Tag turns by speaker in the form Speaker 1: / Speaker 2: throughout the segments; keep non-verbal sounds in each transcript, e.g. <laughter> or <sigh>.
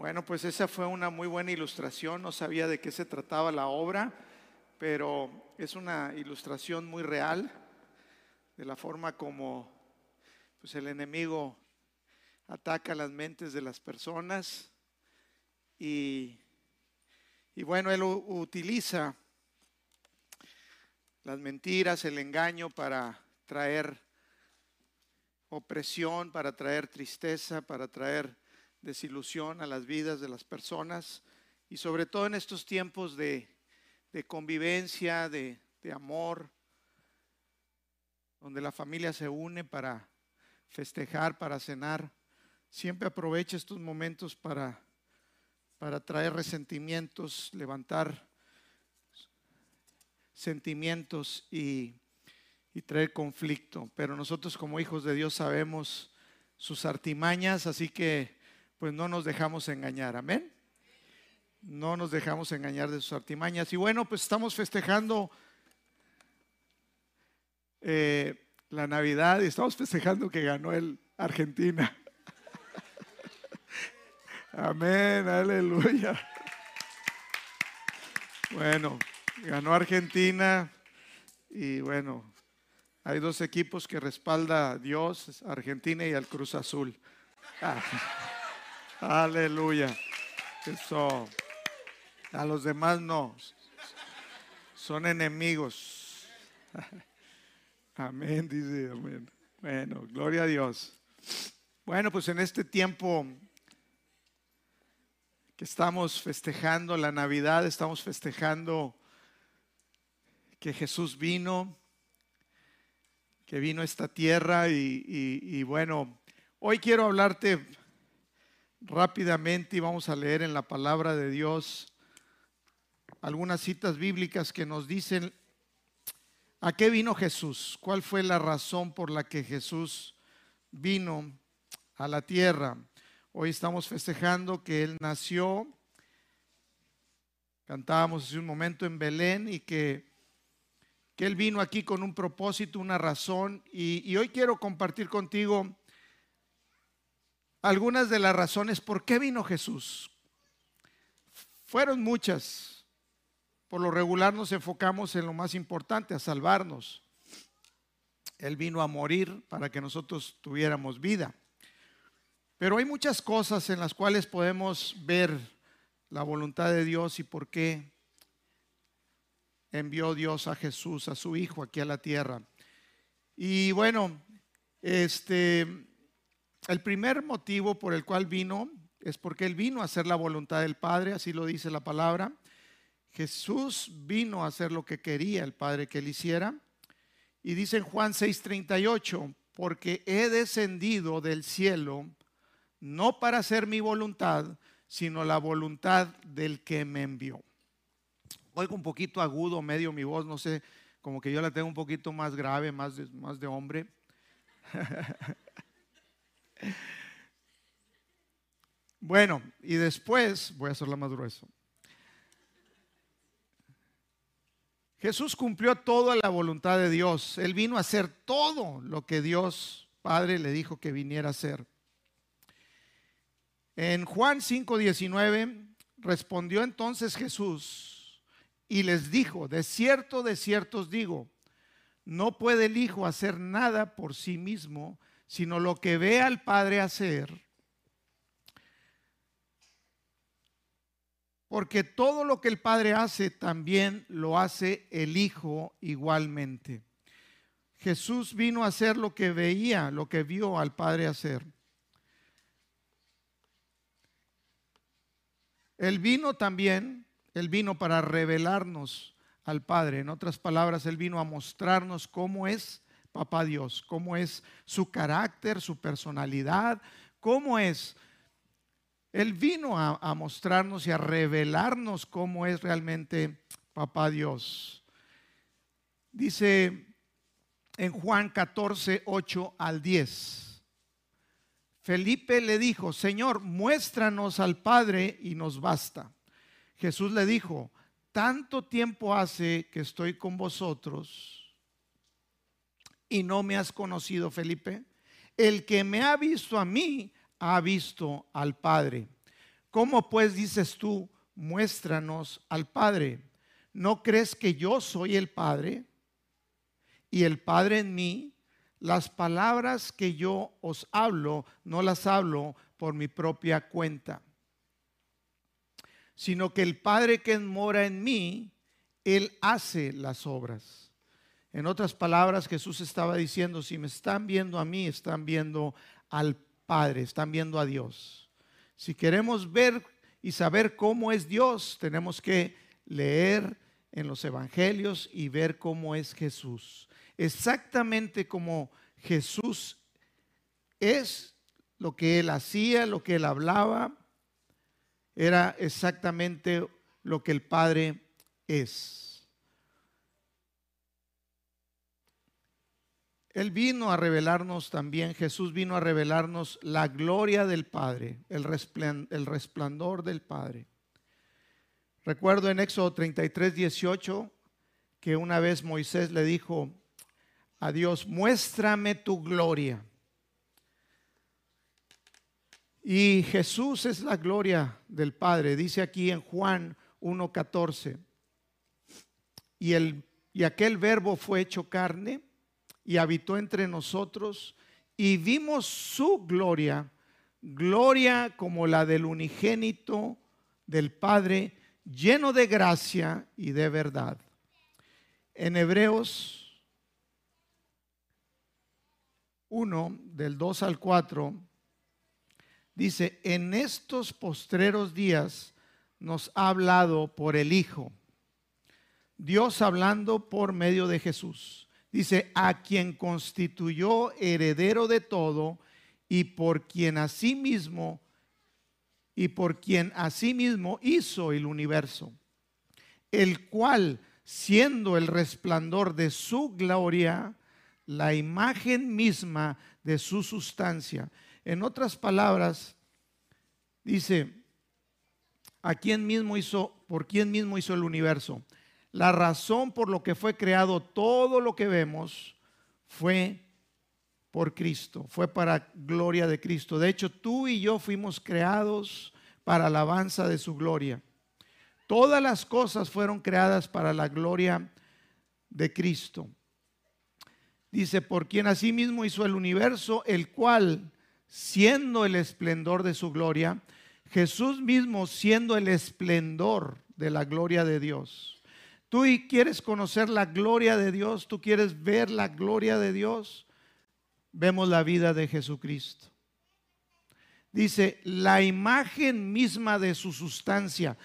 Speaker 1: Bueno, pues esa fue una muy buena ilustración. No sabía de qué se trataba la obra, pero es una ilustración muy real de la forma como pues, el enemigo ataca las mentes de las personas y, y bueno, él utiliza las mentiras, el engaño para traer opresión, para traer tristeza, para traer desilusión a las vidas de las personas y sobre todo en estos tiempos de, convivencia, de, de amor, donde la familia se une para festejar, para cenar. Siempre aprovecha estos momentos para, para traer resentimientos, levantar sentimientos y, y traer conflicto. Pero nosotros como hijos de Dios sabemos sus artimañas, así que pues no nos dejamos engañar. Amén. No nos dejamos engañar de sus artimañas. Y bueno, pues estamos festejando eh, la Navidad y estamos festejando que ganó el Argentina. <laughs> Amén, aleluya. Bueno, ganó Argentina y bueno, hay dos equipos que respalda a Dios, Argentina y al Cruz Azul. Ah. Aleluya. Eso. A los demás no. Son enemigos. <laughs> Amén, dice. Amén. Bueno, gloria a Dios. Bueno, pues en este tiempo que estamos festejando la Navidad, estamos festejando que Jesús vino, que vino a esta tierra y, y bueno, hoy quiero hablarte rápidamente y vamos a leer en la palabra de Dios algunas citas bíblicas que nos dicen a qué vino Jesús, cuál fue la razón por la que Jesús vino a la tierra. Hoy estamos festejando que Él nació, cantábamos hace un momento en Belén y que, que Él vino aquí con un propósito, una razón. Y, y hoy quiero compartir contigo algunas de las razones por qué vino Jesús. Fueron muchas. Por lo regular nos enfocamos en lo más importante, a salvarnos. Él vino a morir para que nosotros tuviéramos vida. Pero hay muchas cosas en las cuales podemos ver la voluntad de Dios y por qué envió Dios a Jesús, a su Hijo, aquí a la tierra. Y bueno, este, el primer motivo por el cual vino es porque Él vino a hacer la voluntad del Padre, así lo dice la palabra. Jesús vino a hacer lo que quería el Padre que Él hiciera. Y dice en Juan 6:38, porque he descendido del cielo no para hacer mi voluntad, sino la voluntad del que me envió. Oigo un poquito agudo, medio mi voz, no sé, como que yo la tengo un poquito más grave, más de, más de hombre. <laughs> Bueno, y después, voy a hacerla más grueso. Jesús cumplió toda la voluntad de Dios. Él vino a hacer todo lo que Dios Padre le dijo que viniera a hacer. En Juan 5:19 respondió entonces Jesús y les dijo, de cierto, de cierto os digo, no puede el Hijo hacer nada por sí mismo, sino lo que ve al Padre hacer. Porque todo lo que el Padre hace, también lo hace el Hijo igualmente. Jesús vino a hacer lo que veía, lo que vio al Padre hacer. Él vino también, Él vino para revelarnos al Padre. En otras palabras, Él vino a mostrarnos cómo es papá Dios, cómo es su carácter, su personalidad, cómo es. Él vino a, mostrarnos y a revelarnos cómo es realmente papá Dios. Dice en Juan 14, 8 al 10. Felipe le dijo, Señor, muéstranos al Padre y nos basta. Jesús le dijo, tanto tiempo hace que estoy con vosotros y no me has conocido, Felipe. El que me ha visto a mí, ha visto al Padre. ¿Cómo pues dices tú, muéstranos al Padre? ¿No crees que yo soy el Padre y el Padre en mí? Las palabras que yo os hablo, no las hablo por mi propia cuenta, sino que el Padre que mora en mí, Él hace las obras. En otras palabras, Jesús estaba diciendo, si me están viendo a mí, están viendo al Padre, están viendo a Dios. Si queremos ver y saber cómo es Dios, tenemos que leer en los evangelios y ver cómo es Jesús. Exactamente como Jesús es, lo que él hacía, lo que él hablaba, era exactamente lo que el Padre es. Él vino a revelarnos también, Jesús vino a revelarnos la gloria del Padre, el resplandor del Padre. Recuerdo en Éxodo 33, 18 que una vez Moisés le dijo a Dios, muéstrame tu gloria. Y Jesús es la gloria del Padre, dice aquí en Juan 1.14. Y, el, y aquel verbo fue hecho carne y habitó entre nosotros y vimos su gloria, gloria como la del unigénito del Padre, lleno de gracia y de verdad. En Hebreos 1, del 2 al 4, dice, en estos postreros días nos ha hablado por el Hijo, Dios hablando por medio de Jesús Dice, a quien constituyó heredero de todo y por quien asimismo y por quien asimismo hizo el universo, el cual, siendo el resplandor de su gloria, la imagen misma de su sustancia. En otras palabras, dice, a quien mismo hizo, por quien mismo hizo el universo la razón por lo que fue creado todo lo que vemos fue por Cristo, fue para gloria de Cristo. De hecho, tú y yo fuimos creados para alabanza de su gloria. Todas las cosas fueron creadas para la gloria de Cristo. Dice, por quien asimismo hizo el universo, el cual, siendo el esplendor de su gloria, Jesús mismo siendo el esplendor de la gloria de Dios Tú quieres conocer la gloria de Dios, tú quieres ver la gloria de Dios, vemos la vida de Jesucristo. Dice, la imagen misma de su sustancia.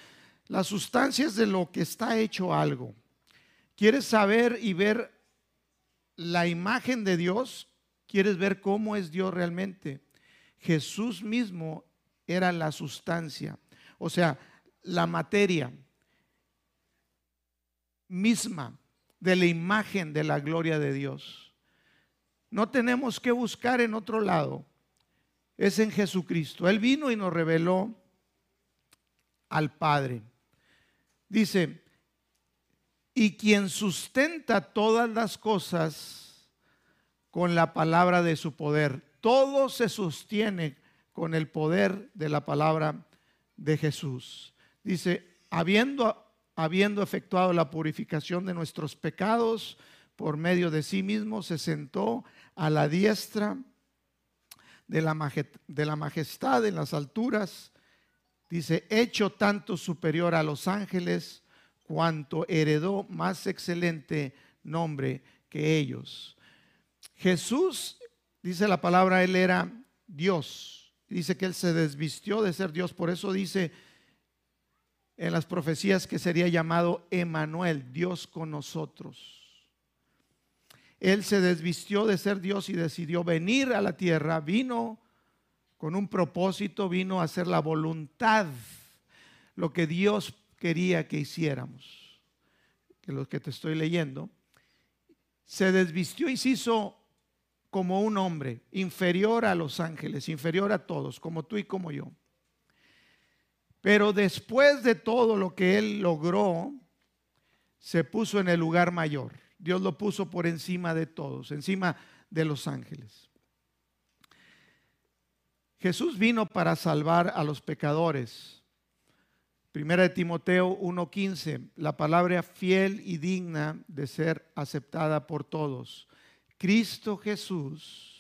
Speaker 1: La sustancia es de lo que está hecho algo. ¿Quieres saber y ver la imagen de Dios? ¿Quieres ver cómo es Dios realmente? Jesús mismo era la sustancia, o sea, la materia misma de la imagen de la gloria de Dios. No tenemos que buscar en otro lado. Es en Jesucristo. Él vino y nos reveló al Padre. Dice, y quien sustenta todas las cosas con la palabra de su poder. Todo se sostiene con el poder de la palabra de Jesús. Dice, habiendo habiendo efectuado la purificación de nuestros pecados por medio de sí mismo, se sentó a la diestra de la, majestad en las alturas, dice, hecho tanto superior a los ángeles, cuanto heredó más excelente nombre que ellos. Jesús, dice la palabra, él era Dios. Dice que él se desvistió de ser Dios, por eso dice en las profecías que sería llamado Emanuel, Dios con nosotros. Él se desvistió de ser Dios y decidió venir a la tierra, vino con un propósito, vino a hacer la voluntad, lo que Dios quería que hiciéramos, que lo que te estoy leyendo, se desvistió y se hizo como un hombre, inferior a los ángeles, inferior a todos, como tú y como yo. Pero después de todo lo que él logró, se puso en el lugar mayor. Dios lo puso por encima de todos, encima de los ángeles. Jesús vino para salvar a los pecadores. Primera de Timoteo 1:15, la palabra fiel y digna de ser aceptada por todos. Cristo Jesús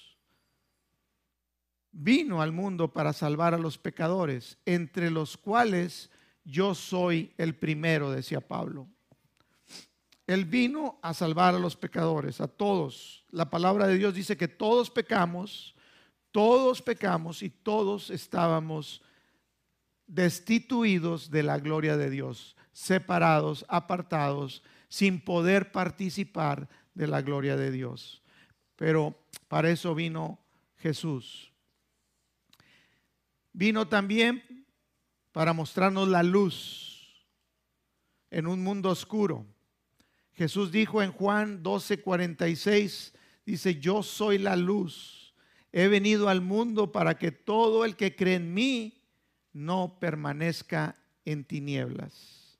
Speaker 1: vino al mundo para salvar a los pecadores, entre los cuales yo soy el primero, decía Pablo. Él vino a salvar a los pecadores, a todos. La palabra de Dios dice que todos pecamos, todos pecamos y todos estábamos destituidos de la gloria de Dios, separados, apartados, sin poder participar de la gloria de Dios. Pero para eso vino Jesús. Vino también para mostrarnos la luz en un mundo oscuro. Jesús dijo en Juan 12:46, dice, yo soy la luz. He venido al mundo para que todo el que cree en mí no permanezca en tinieblas.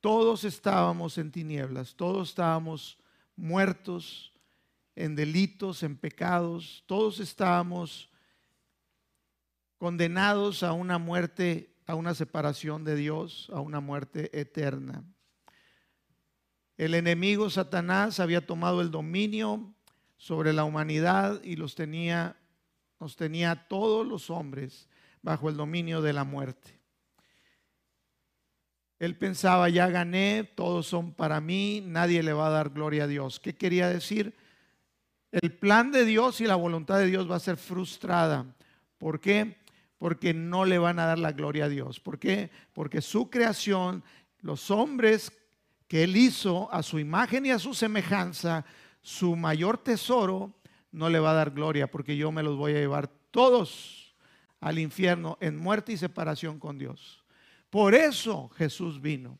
Speaker 1: Todos estábamos en tinieblas, todos estábamos muertos en delitos, en pecados, todos estábamos condenados a una muerte, a una separación de Dios, a una muerte eterna. El enemigo Satanás había tomado el dominio sobre la humanidad y los tenía, nos tenía a todos los hombres bajo el dominio de la muerte. Él pensaba, ya gané, todos son para mí, nadie le va a dar gloria a Dios. ¿Qué quería decir? El plan de Dios y la voluntad de Dios va a ser frustrada. ¿Por qué? Porque no le van a dar la gloria a Dios. ¿Por qué? Porque su creación, los hombres que Él hizo a su imagen y a su semejanza, su mayor tesoro, no le va a dar gloria, porque yo me los voy a llevar todos al infierno en muerte y separación con Dios. Por eso Jesús vino,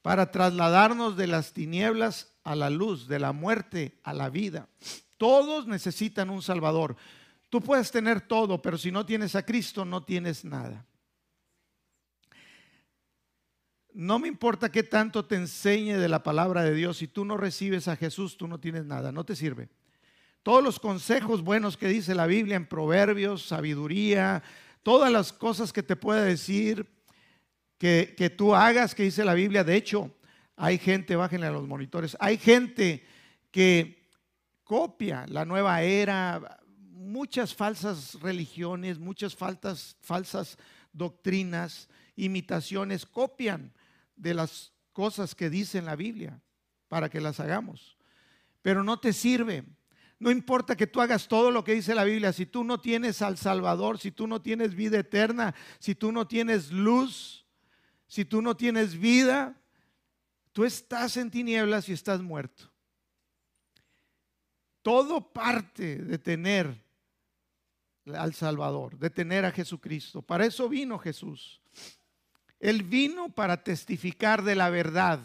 Speaker 1: para trasladarnos de las tinieblas a la luz, de la muerte a la vida. Todos necesitan un Salvador. Tú puedes tener todo, pero si no tienes a Cristo, no tienes nada. No me importa qué tanto te enseñe de la palabra de Dios, si tú no recibes a Jesús, tú no tienes nada, no te sirve. Todos los consejos buenos que dice la Biblia en proverbios, sabiduría, todas las cosas que te puede decir que, que tú hagas, que dice la Biblia. De hecho, hay gente, bájenle a los monitores, hay gente que copia la nueva era, muchas falsas religiones, muchas falsas doctrinas, imitaciones, copian de las cosas que dice la Biblia para que las hagamos. Pero no te sirve. No importa que tú hagas todo lo que dice la Biblia, si tú no tienes al Salvador, si tú no tienes vida eterna, si tú no tienes luz, si tú no tienes vida, tú estás en tinieblas y estás muerto. Todo parte de tener al Salvador, de tener a Jesucristo. Para eso vino Jesús. Él vino para testificar de la verdad.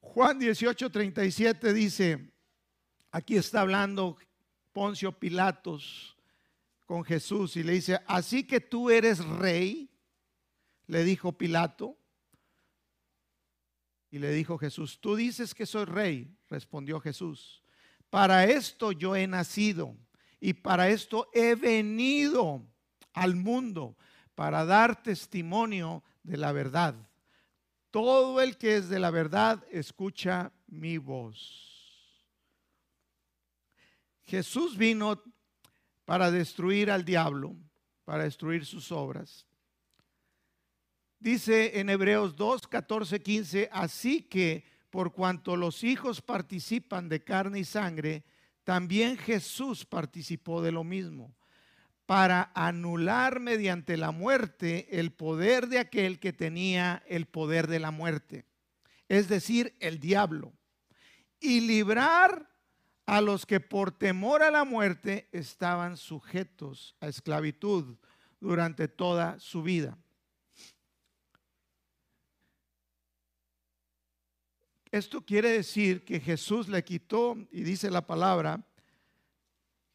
Speaker 1: Juan 18, 37 dice, aquí está hablando Poncio Pilatos con Jesús y le dice, así que tú eres rey, le dijo Pilato. Y le dijo Jesús, tú dices que soy rey, respondió Jesús. Para esto yo he nacido y para esto he venido al mundo, para dar testimonio de la verdad. Todo el que es de la verdad escucha mi voz. Jesús vino para destruir al diablo, para destruir sus obras. Dice en Hebreos 2, 14, 15, así que por cuanto los hijos participan de carne y sangre, también Jesús participó de lo mismo para anular mediante la muerte el poder de aquel que tenía el poder de la muerte, es decir, el diablo, y librar a los que por temor a la muerte estaban sujetos a esclavitud durante toda su vida. Esto quiere decir que Jesús le quitó, y dice la palabra,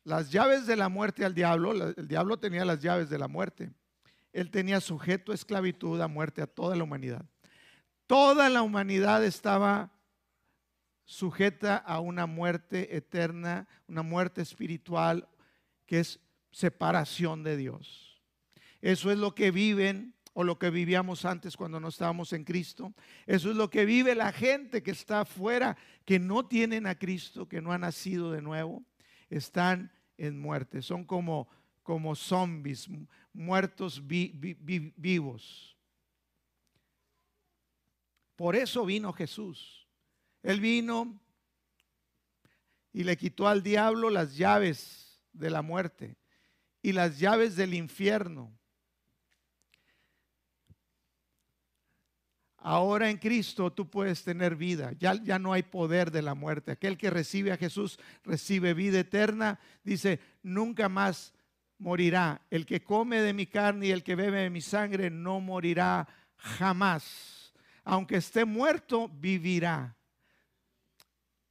Speaker 1: las llaves de la muerte al diablo, el diablo tenía las llaves de la muerte. Él tenía sujeto a esclavitud, a muerte a toda la humanidad. Toda la humanidad estaba sujeta a una muerte eterna, una muerte espiritual, que es separación de Dios. Eso es lo que viven o lo que vivíamos antes cuando no estábamos en Cristo. Eso es lo que vive la gente que está afuera, que no tienen a Cristo, que no han nacido de nuevo. Están en muerte. Son como, como zombies, muertos vivos. Por eso vino Jesús. Él vino y le quitó al diablo las llaves de la muerte y las llaves del infierno. Ahora en Cristo tú puedes tener vida. Ya, ya no hay poder de la muerte. Aquel que recibe a Jesús recibe vida eterna. Dice, nunca más morirá. El que come de mi carne y el que bebe de mi sangre no morirá jamás. Aunque esté muerto, vivirá.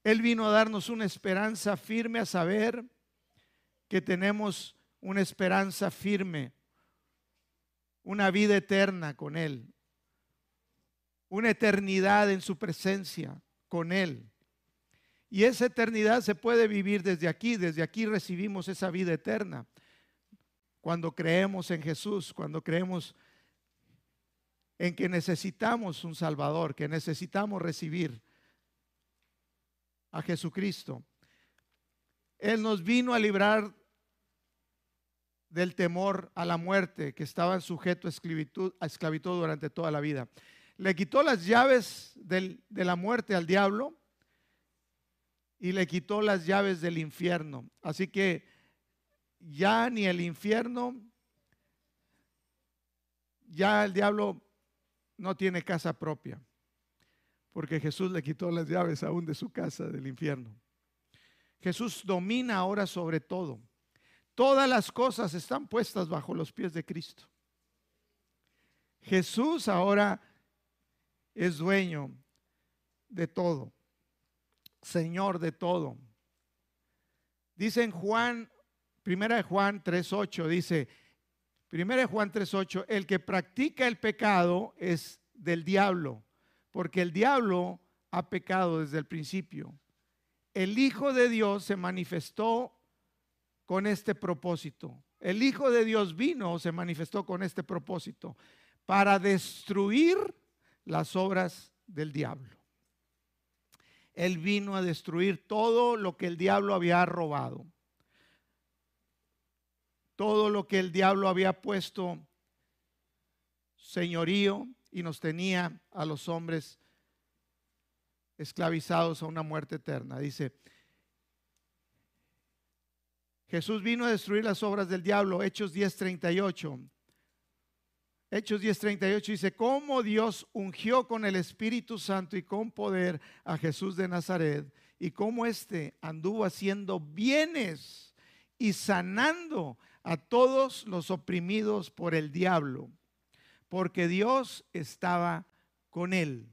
Speaker 1: Él vino a darnos una esperanza firme a saber que tenemos una esperanza firme, una vida eterna con Él una eternidad en su presencia con Él. Y esa eternidad se puede vivir desde aquí, desde aquí recibimos esa vida eterna. Cuando creemos en Jesús, cuando creemos en que necesitamos un Salvador, que necesitamos recibir a Jesucristo. Él nos vino a librar del temor a la muerte que estaban sujetos a esclavitud, a esclavitud durante toda la vida le quitó las llaves de la muerte al diablo y le quitó las llaves del infierno. Así que ya ni el infierno, ya el diablo no tiene casa propia, porque Jesús le quitó las llaves aún de su casa del infierno. Jesús domina ahora sobre todo. Todas las cosas están puestas bajo los pies de Cristo. Jesús ahora es dueño de todo, Señor de todo. Dice en Juan, primera de Juan 3.8, dice, primera de Juan 3.8, el que practica el pecado es del diablo, porque el diablo ha pecado desde el principio. El Hijo de Dios se manifestó con este propósito. El Hijo de Dios vino, se manifestó con este propósito, para destruir las obras del diablo. Él vino a destruir todo lo que el diablo había robado. Todo lo que el diablo había puesto señorío y nos tenía a los hombres esclavizados a una muerte eterna. Dice, Jesús vino a destruir las obras del diablo, Hechos 10:38. Hechos 10:38 dice, cómo Dios ungió con el Espíritu Santo y con poder a Jesús de Nazaret y cómo éste anduvo haciendo bienes y sanando a todos los oprimidos por el diablo, porque Dios estaba con él.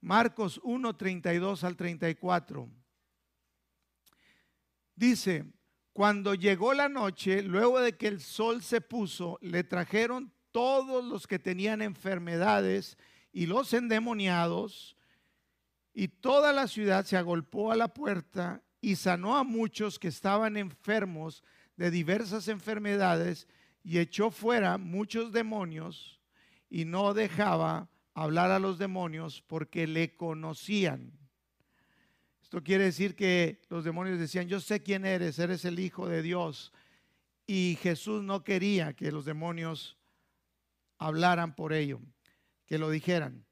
Speaker 1: Marcos 1:32 al 34. Dice, cuando llegó la noche, luego de que el sol se puso, le trajeron todos los que tenían enfermedades y los endemoniados, y toda la ciudad se agolpó a la puerta y sanó a muchos que estaban enfermos de diversas enfermedades y echó fuera muchos demonios y no dejaba hablar a los demonios porque le conocían. Esto quiere decir que los demonios decían, yo sé quién eres, eres el Hijo de Dios. Y Jesús no quería que los demonios hablaran por ello, que lo dijeran.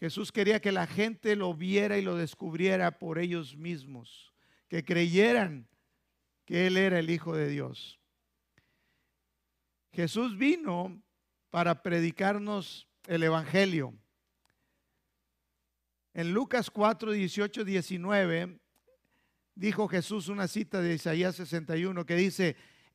Speaker 1: Jesús quería que la gente lo viera y lo descubriera por ellos mismos, que creyeran que Él era el Hijo de Dios. Jesús vino para predicarnos el Evangelio. En Lucas 4, 18, 19, dijo Jesús una cita de Isaías 61 que dice,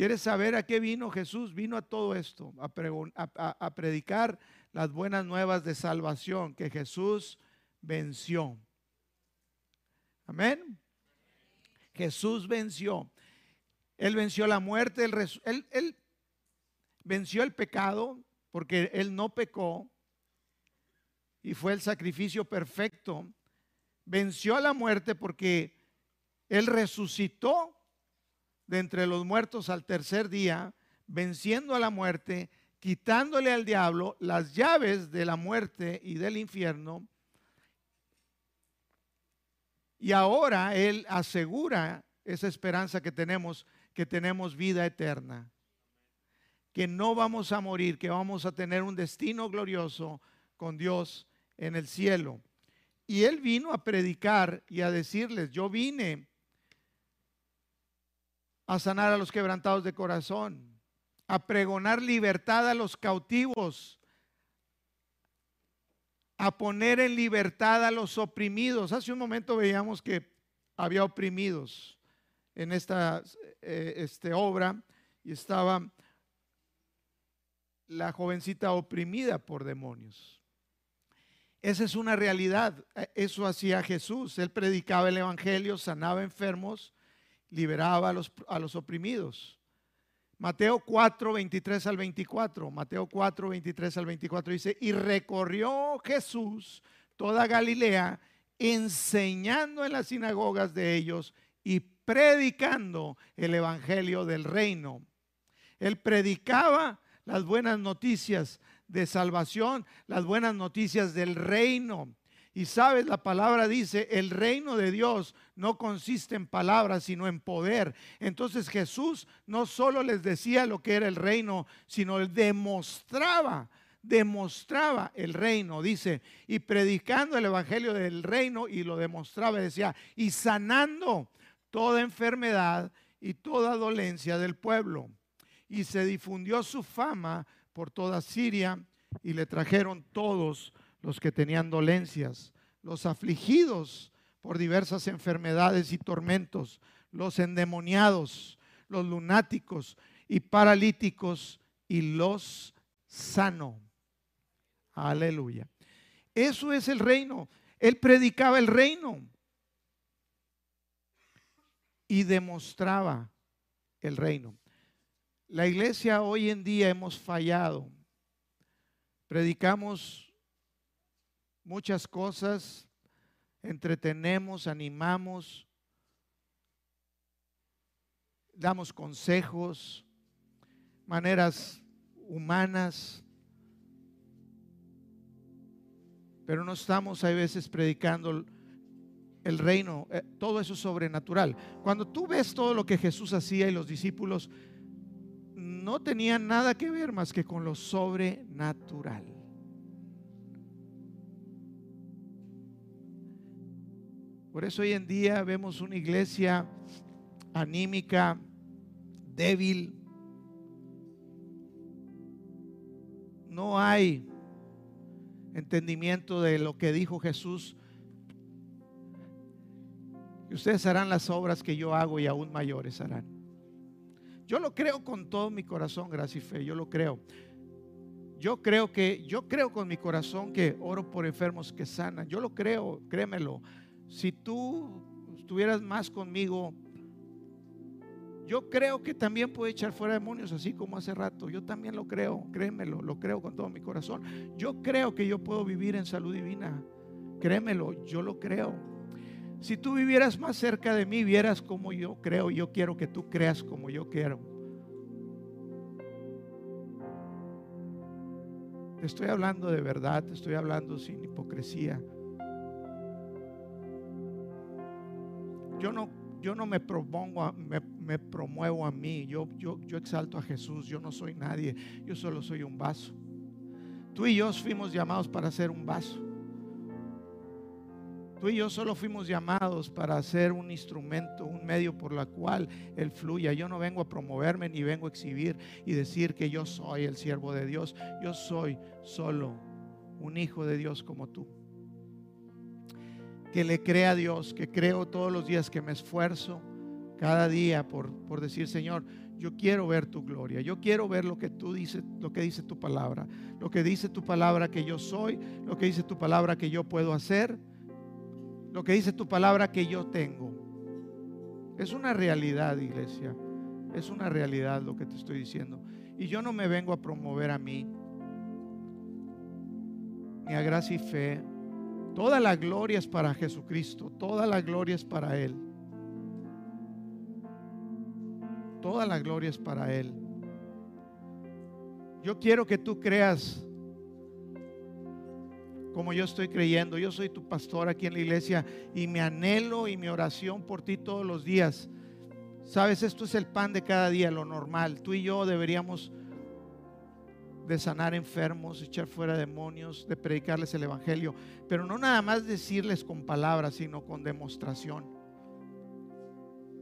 Speaker 1: ¿Quieres saber a qué vino Jesús? Vino a todo esto, a, predicar las buenas nuevas de salvación que Jesús venció. Amén. Jesús venció. Él venció la muerte, él, él, venció el pecado porque él no pecó y fue el sacrificio perfecto. Venció a la muerte porque él resucitó de entre los muertos al tercer día, venciendo a la muerte, quitándole al diablo las llaves de la muerte y del infierno. Y ahora Él asegura esa esperanza que tenemos, que tenemos vida eterna, que no vamos a morir, que vamos a tener un destino glorioso con Dios en el cielo. Y Él vino a predicar y a decirles, yo vine a sanar a los quebrantados de corazón, a pregonar libertad a los cautivos, a poner en libertad a los oprimidos. Hace un momento veíamos que había oprimidos en esta eh, este, obra y estaba la jovencita oprimida por demonios. Esa es una realidad. Eso hacía Jesús. Él predicaba el Evangelio, sanaba enfermos liberaba a los, a los oprimidos. Mateo 4, 23 al 24. Mateo 4, 23 al 24 dice, y recorrió Jesús toda Galilea, enseñando en las sinagogas de ellos y predicando el Evangelio del reino. Él predicaba las buenas noticias de salvación, las buenas noticias del reino. Y sabes, la palabra dice, el reino de Dios no consiste en palabras, sino en poder. Entonces Jesús no solo les decía lo que era el reino, sino demostraba, demostraba el reino, dice, y predicando el evangelio del reino y lo demostraba, decía, y sanando toda enfermedad y toda dolencia del pueblo. Y se difundió su fama por toda Siria y le trajeron todos los que tenían dolencias, los afligidos por diversas enfermedades y tormentos, los endemoniados, los lunáticos y paralíticos y los sano. Aleluya. Eso es el reino. Él predicaba el reino y demostraba el reino. La iglesia hoy en día hemos fallado. Predicamos muchas cosas, entretenemos, animamos, damos consejos, maneras humanas, pero no estamos a veces predicando el reino, eh, todo eso sobrenatural. Cuando tú ves todo lo que Jesús hacía y los discípulos, no tenían nada que ver más que con lo sobrenatural. Por eso hoy en día vemos una iglesia anímica, débil. No hay entendimiento de lo que dijo Jesús. Y ustedes harán las obras que yo hago y aún mayores harán. Yo lo creo con todo mi corazón, gracia y fe, yo lo creo. Yo creo que, yo creo con mi corazón que oro por enfermos que sanan. Yo lo creo, créemelo si tú estuvieras más conmigo, yo creo que también puede echar fuera demonios, así como hace rato. Yo también lo creo, créemelo, lo creo con todo mi corazón. Yo creo que yo puedo vivir en salud divina. Créemelo, yo lo creo. Si tú vivieras más cerca de mí, vieras como yo creo. Yo quiero que tú creas como yo quiero. Te estoy hablando de verdad, te estoy hablando sin hipocresía. Yo no, yo no me propongo, me, me, promuevo a mí, yo, yo, yo exalto a Jesús, yo no soy nadie, yo solo soy un vaso. Tú y yo fuimos llamados para ser un vaso. Tú y yo solo fuimos llamados para ser un instrumento, un medio por la cual Él fluya. Yo no vengo a promoverme ni vengo a exhibir y decir que yo soy el siervo de Dios. Yo soy solo un hijo de Dios como tú. Que le crea a Dios, que creo todos los días, que me esfuerzo cada día por, por decir, Señor, yo quiero ver tu gloria, yo quiero ver lo que tú dices, lo que dice tu palabra, lo que dice tu palabra que yo soy, lo que dice tu palabra que yo puedo hacer, lo que dice tu palabra que yo tengo. Es una realidad, iglesia. Es una realidad lo que te estoy diciendo. Y yo no me vengo a promover a mí, ni a gracia y fe. Toda la gloria es para Jesucristo, toda la gloria es para Él. Toda la gloria es para Él. Yo quiero que tú creas como yo estoy creyendo. Yo soy tu pastor aquí en la iglesia y mi anhelo y mi oración por ti todos los días. Sabes, esto es el pan de cada día, lo normal. Tú y yo deberíamos de sanar enfermos, echar fuera demonios, de predicarles el Evangelio, pero no nada más decirles con palabras, sino con demostración.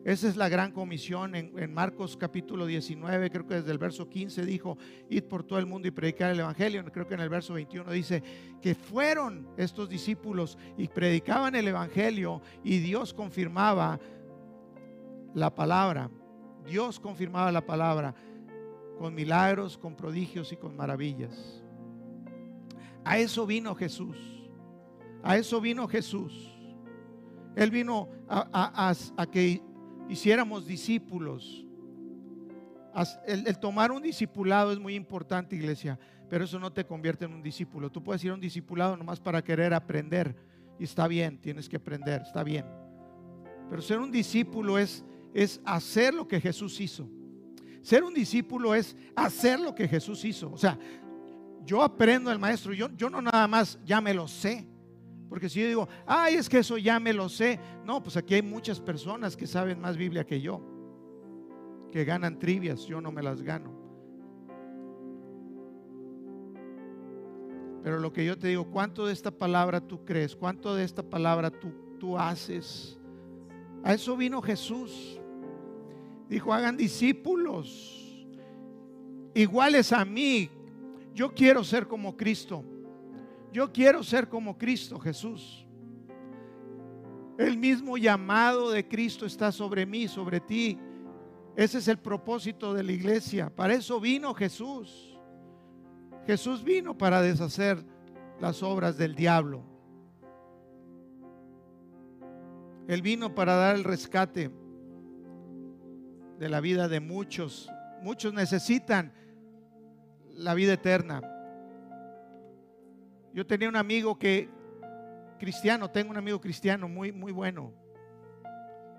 Speaker 1: Esa es la gran comisión en, Marcos capítulo 19, creo que desde el verso 15 dijo, id por todo el mundo y predicar el Evangelio. Creo que en el verso 21 dice que fueron estos discípulos y predicaban el Evangelio y Dios confirmaba la palabra. Dios confirmaba la palabra con milagros, con prodigios y con maravillas. A eso vino Jesús. A eso vino Jesús. Él vino a, a que hiciéramos discípulos. El, tomar un discipulado es muy importante, iglesia, pero eso no te convierte en un discípulo. Tú puedes ir a un discipulado nomás para querer aprender y está bien, tienes que aprender, está bien. Pero ser un discípulo es, es hacer lo que Jesús hizo. Ser un discípulo es hacer lo que Jesús hizo. O sea, yo aprendo del maestro, yo, yo no nada más ya me lo sé. Porque si yo digo, ay, es que eso ya me lo sé. No, pues aquí hay muchas personas que saben más Biblia que yo, que ganan trivias, yo no me las gano. Pero lo que yo te digo, ¿cuánto de esta palabra tú crees? ¿Cuánto de esta palabra tú, tú haces? A eso vino Jesús. Dijo, hagan discípulos iguales a mí. Yo quiero ser como Cristo. Yo quiero ser como Cristo Jesús. El mismo llamado de Cristo está sobre mí, sobre ti. Ese es el propósito de la iglesia. Para eso vino Jesús. Jesús vino para deshacer las obras del diablo. Él vino para dar el rescate de la vida de muchos. Muchos necesitan la vida eterna. Yo tenía un amigo que, cristiano, tengo un amigo cristiano muy, muy bueno.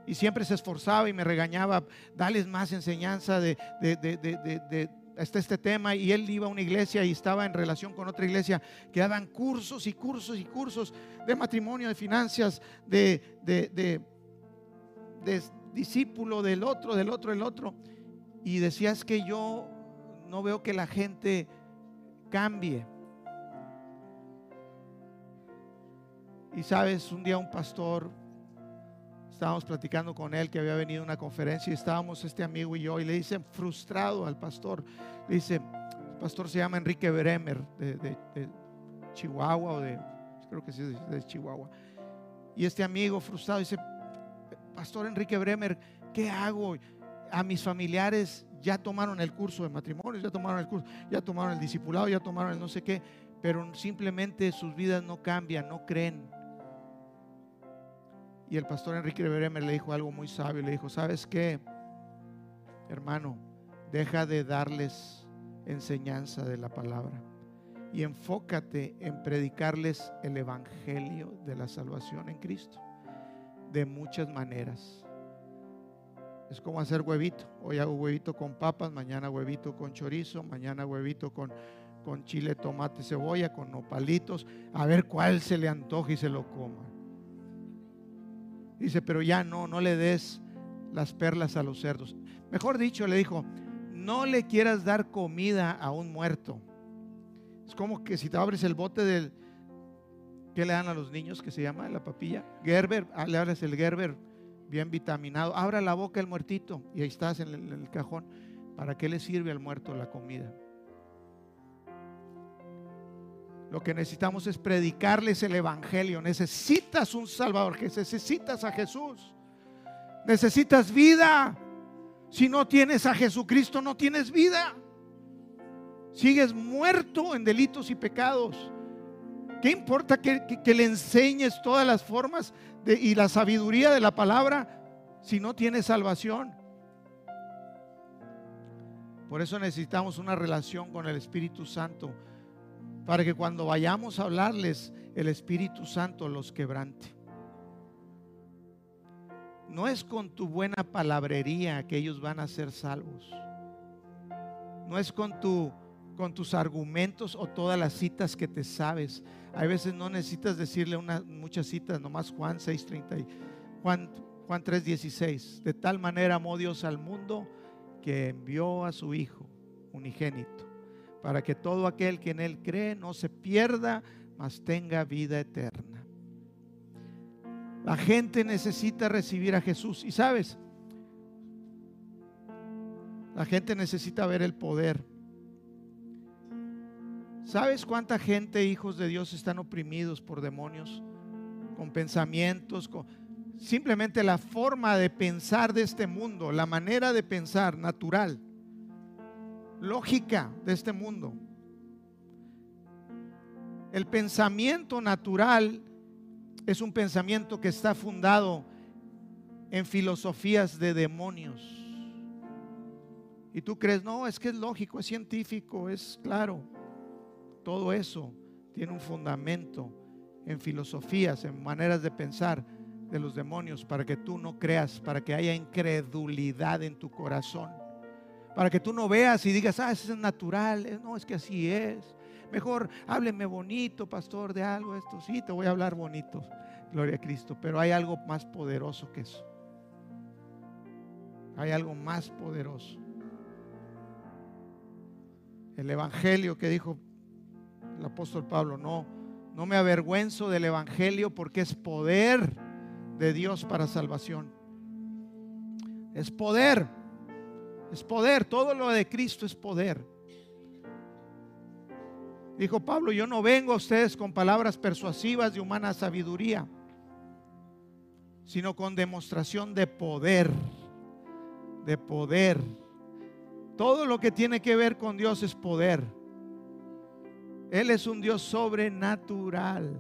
Speaker 1: Y siempre se esforzaba y me regañaba, dales más enseñanza de, de, este tema. Y él iba a una iglesia y estaba en relación con otra iglesia que daban cursos y cursos y cursos de matrimonio, de finanzas, de, de discípulo del otro, del otro, del otro. Y decías que yo no veo que la gente cambie. Y sabes, un día un pastor, estábamos platicando con él que había venido a una conferencia y estábamos este amigo y yo y le dice frustrado al pastor, le dice, el pastor se llama Enrique Bremer de, Chihuahua o de, creo que sí, de Chihuahua. Y este amigo frustrado dice, pastor Enrique Bremer, ¿qué hago? A mis familiares ya tomaron el curso de matrimonio, ya tomaron el curso, ya tomaron el discipulado, ya tomaron el no sé qué, pero simplemente sus vidas no cambian, no creen. Y el pastor Enrique Bremer le dijo algo muy sabio. Le dijo, ¿sabes qué? Hermano, deja de darles enseñanza de la palabra y enfócate en predicarles el evangelio de la salvación en Cristo de muchas maneras. Es como hacer huevito. Hoy hago huevito con papas, mañana huevito con chorizo, mañana huevito con, con chile, tomate, cebolla, con nopalitos, a ver cuál se le antoja y se lo coma. Dice, pero ya no, no le des las perlas a los cerdos. Mejor dicho, le dijo, no le quieras dar comida a un muerto. Es como que si te abres el bote del, ¿qué le dan a los niños que se llama la papilla? Gerber, ah, le abres el Gerber bien vitaminado. Abra la boca el muertito y ahí estás en el, cajón. ¿Para qué le sirve al muerto la comida? Lo que necesitamos es predicarles el Evangelio. Necesitas un Salvador, necesitas a Jesús. Necesitas vida. Si no tienes a Jesucristo, no tienes vida. Sigues muerto en delitos y pecados. ¿Qué importa que, le enseñes todas las formas y la sabiduría de la palabra si no tienes salvación? Por eso necesitamos una relación con el Espíritu Santo, para que cuando vayamos a hablarles, el Espíritu Santo los quebrante. No es con tu buena palabrería que ellos van a ser salvos. No es con tu con tus argumentos o todas las citas que te sabes. Hay veces no necesitas decirle una, muchas citas, nomás Juan 6:30 Juan Juan 3:16. De tal manera amó Dios al mundo que envió a su hijo unigénito para que todo aquel que en él cree no se pierda, mas tenga vida eterna. La gente necesita recibir a Jesús y sabes, la gente necesita ver el poder ¿Sabes cuánta gente, hijos de Dios, están oprimidos por demonios? Con pensamientos, con... simplemente la forma de pensar de este mundo, la manera de pensar natural, lógica de este mundo. El pensamiento natural es un pensamiento que está fundado en filosofías de demonios. Y tú crees, no, es que es lógico, es científico, es claro. Todo eso tiene un fundamento en filosofías, en maneras de pensar de los demonios, para que tú no creas, para que haya incredulidad en tu corazón, para que tú no veas y digas, ah, eso es natural, eh, no, es que así es. Mejor hábleme bonito, pastor, de algo, esto sí, te voy a hablar bonito, gloria a Cristo, pero hay algo más poderoso que eso. Hay algo más poderoso. El Evangelio que dijo el apóstol Pablo, no, no me avergüenzo del Evangelio porque es poder de Dios para salvación. Es poder, es poder, todo lo de Cristo es poder. Dijo Pablo, yo no vengo a ustedes con palabras persuasivas de humana sabiduría, sino con demostración de poder, de poder. Todo lo que tiene que ver con Dios es poder. Él es un Dios sobrenatural.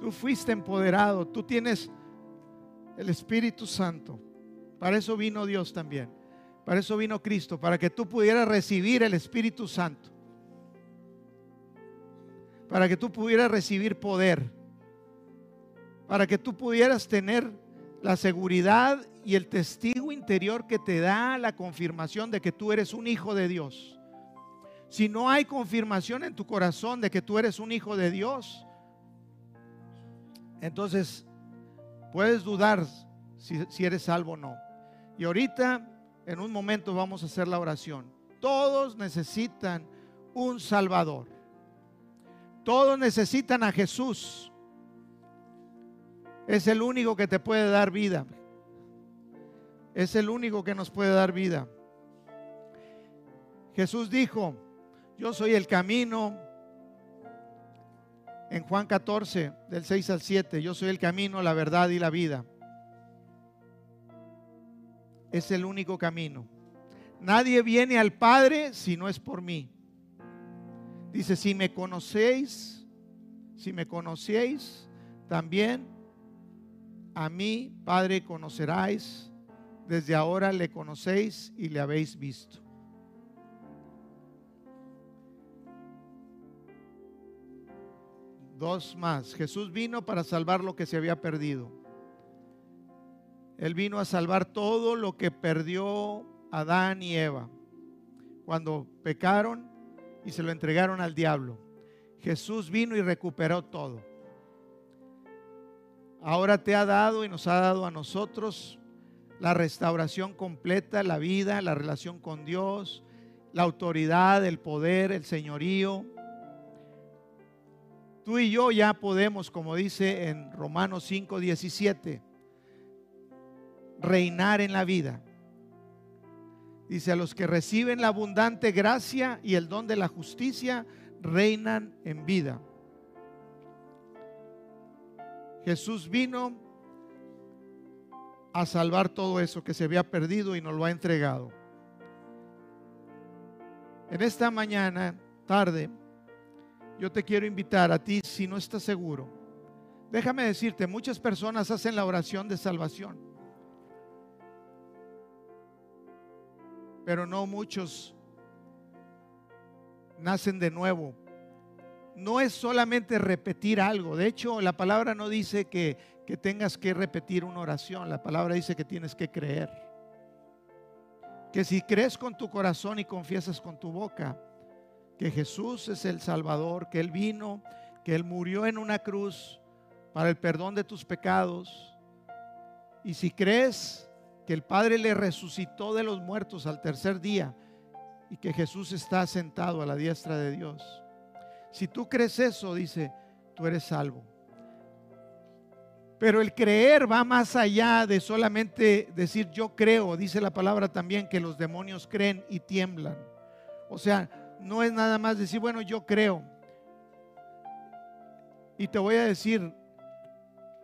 Speaker 1: Tú fuiste empoderado, tú tienes el Espíritu Santo. Para eso vino Dios también. Para eso vino Cristo, para que tú pudieras recibir el Espíritu Santo. Para que tú pudieras recibir poder. Para que tú pudieras tener la seguridad y el testigo interior que te da la confirmación de que tú eres un hijo de Dios. Si no hay confirmación en tu corazón de que tú eres un hijo de Dios, entonces puedes dudar si, eres salvo o no. Y ahorita, en un momento, vamos a hacer la oración. Todos necesitan un Salvador. Todos necesitan a Jesús. Es el único que te puede dar vida es el único que nos puede dar vida. Jesús dijo, yo soy el camino. En Juan 14, del 6 al 7, yo soy el camino, la verdad y la vida. Es el único camino. Nadie viene al Padre si no es por mí. Dice, si me conocéis, si me conocéis, también a mí, Padre, conoceráis desde ahora le conocéis y le habéis visto. Dos más. Jesús vino para salvar lo que se había perdido. Él vino a salvar todo lo que perdió Adán y Eva cuando pecaron y se lo entregaron al diablo. Jesús vino y recuperó todo. Ahora te ha dado y nos ha dado a nosotros la restauración completa, la vida, la relación con Dios, la autoridad, el poder, el señorío. Tú y yo ya podemos, como dice en Romanos 5, 17, reinar en la vida. Dice, a los que reciben la abundante gracia y el don de la justicia, reinan en vida. Jesús vino a salvar todo eso que se había perdido y nos lo ha entregado. En esta mañana, tarde, yo te quiero invitar a ti, si no estás seguro, déjame decirte, muchas personas hacen la oración de salvación, pero no muchos nacen de nuevo. No es solamente repetir algo, de hecho la palabra no dice que, que tengas que repetir una oración, la palabra dice que tienes que creer. Que si crees con tu corazón y confiesas con tu boca, que Jesús es el Salvador, que Él vino, que Él murió en una cruz para el perdón de tus pecados. Y si crees que el Padre le resucitó de los muertos al tercer día y que Jesús está sentado a la diestra de Dios. Si tú crees eso, dice, tú eres salvo. Pero el creer va más allá de solamente decir yo creo. Dice la palabra también que los demonios creen y tiemblan. O sea, no es nada más decir, bueno, yo creo. Y te voy a decir,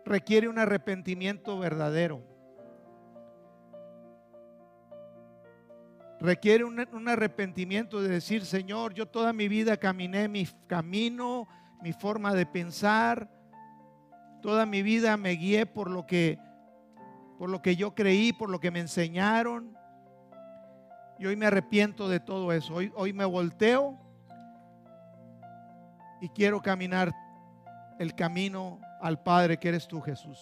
Speaker 1: requiere un arrepentimiento verdadero. Requiere un, arrepentimiento de decir, Señor, yo toda mi vida caminé mi camino, mi forma de pensar, toda mi vida me guié por lo que por lo que yo creí, por lo que me enseñaron. Y hoy me arrepiento de todo eso. Hoy, hoy me volteo y quiero caminar el camino al Padre que eres tú, Jesús.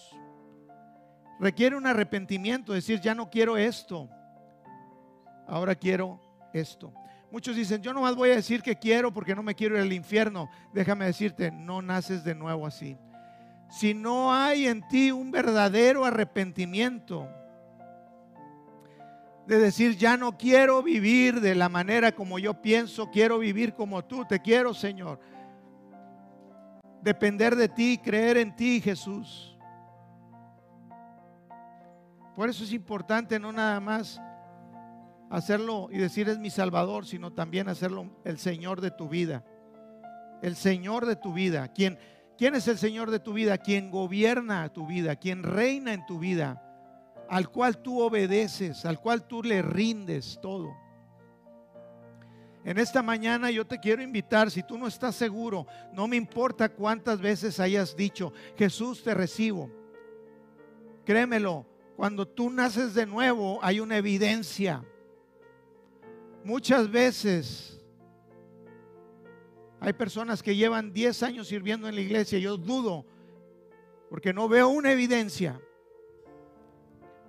Speaker 1: Requiere un arrepentimiento, decir, ya no quiero esto, ahora quiero esto. Muchos dicen, yo no más voy a decir que quiero porque no me quiero ir al infierno. Déjame decirte, no naces de nuevo así. Si no hay en ti un verdadero arrepentimiento, de decir, ya no quiero vivir de la manera como yo pienso, quiero vivir como tú, te quiero Señor. Depender de ti, creer en ti, Jesús. Por eso es importante no nada más hacerlo y decir es mi Salvador, sino también hacerlo el Señor de tu vida. El Señor de tu vida. ¿Quién, ¿Quién es el Señor de tu vida? Quien gobierna tu vida, quien reina en tu vida al cual tú obedeces, al cual tú le rindes todo. En esta mañana yo te quiero invitar, si tú no estás seguro, no me importa cuántas veces hayas dicho, Jesús te recibo. Créemelo, cuando tú naces de nuevo hay una evidencia. Muchas veces hay personas que llevan 10 años sirviendo en la iglesia, yo dudo, porque no veo una evidencia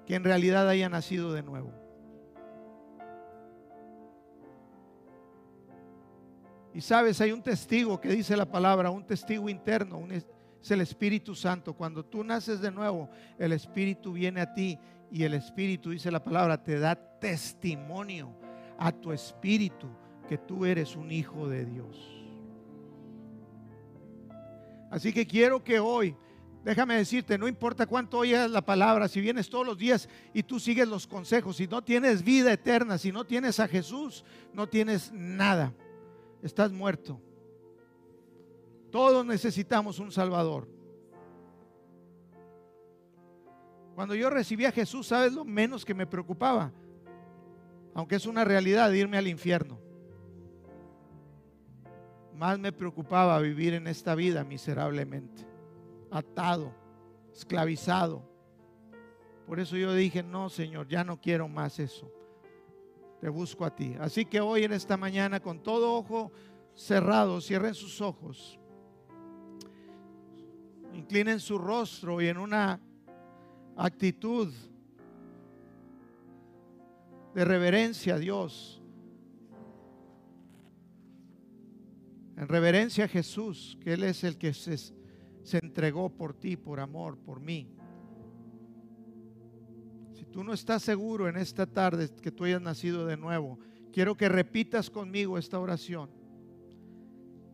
Speaker 1: que en realidad haya nacido de nuevo. Y sabes, hay un testigo que dice la palabra, un testigo interno, es el Espíritu Santo. Cuando tú naces de nuevo, el Espíritu viene a ti y el Espíritu, dice la palabra, te da testimonio a tu espíritu que tú eres un hijo de Dios. Así que quiero que hoy Déjame decirte, no importa cuánto oyes la palabra, si vienes todos los días y tú sigues los consejos, si no tienes vida eterna, si no tienes a Jesús, no tienes nada. Estás muerto. Todos necesitamos un Salvador. Cuando yo recibí a Jesús, ¿sabes lo menos que me preocupaba? Aunque es una realidad irme al infierno. Más me preocupaba vivir en esta vida miserablemente atado, esclavizado. Por eso yo dije, no, Señor, ya no quiero más eso. Te busco a ti. Así que hoy en esta mañana, con todo ojo cerrado, cierren sus ojos. Inclinen su rostro y en una actitud de reverencia a Dios. En reverencia a Jesús, que Él es el que se entregó por ti, por amor, por mí. Si tú no estás seguro en esta tarde que tú hayas nacido de nuevo, quiero que repitas conmigo esta oración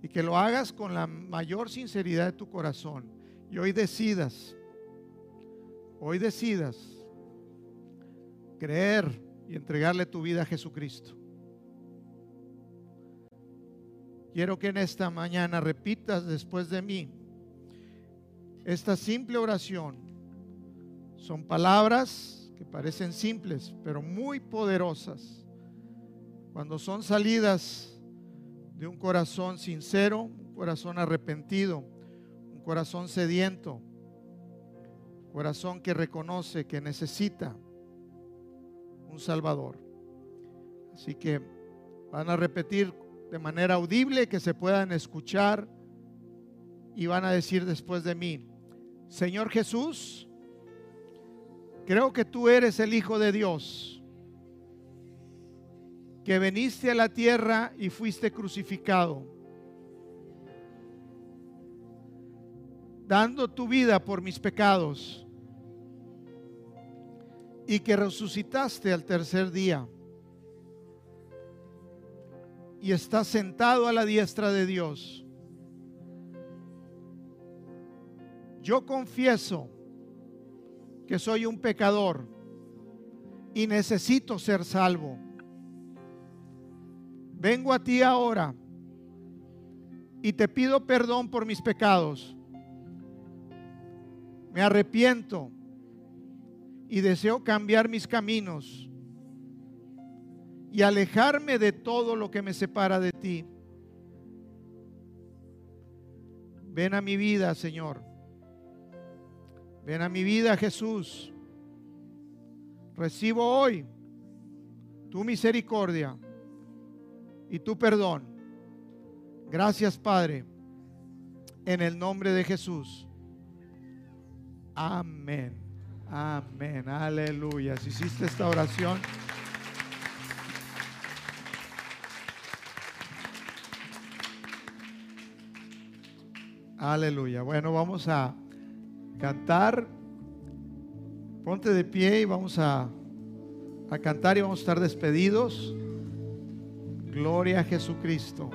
Speaker 1: y que lo hagas con la mayor sinceridad de tu corazón. Y hoy decidas, hoy decidas creer y entregarle tu vida a Jesucristo. Quiero que en esta mañana repitas después de mí esta simple oración. Son palabras que parecen simples, pero muy poderosas. Cuando son salidas de un corazón sincero, un corazón arrepentido, un corazón sediento, un corazón que reconoce que necesita un Salvador. Así que van a repetir de manera audible que se puedan escuchar y van a decir después de mí, Señor Jesús, creo que tú eres el Hijo de Dios, que veniste a la tierra y fuiste crucificado, dando tu vida por mis pecados y que resucitaste al tercer día y estás sentado a la diestra de Dios. Yo confieso que soy un pecador y necesito ser salvo. Vengo a ti ahora y te pido perdón por mis pecados. Me arrepiento y deseo cambiar mis caminos y alejarme de todo lo que me separa de ti. Ven a mi vida, Señor. Ven a mi vida, Jesús. Recibo hoy tu misericordia y tu perdón. Gracias, Padre, en el nombre de Jesús. Amén. Amén, aleluya. Si hiciste esta oración, aleluya. Bueno, vamos a cantar. Ponte de pie y vamos a, a cantar y vamos a estar despedidos. Gloria a Jesucristo.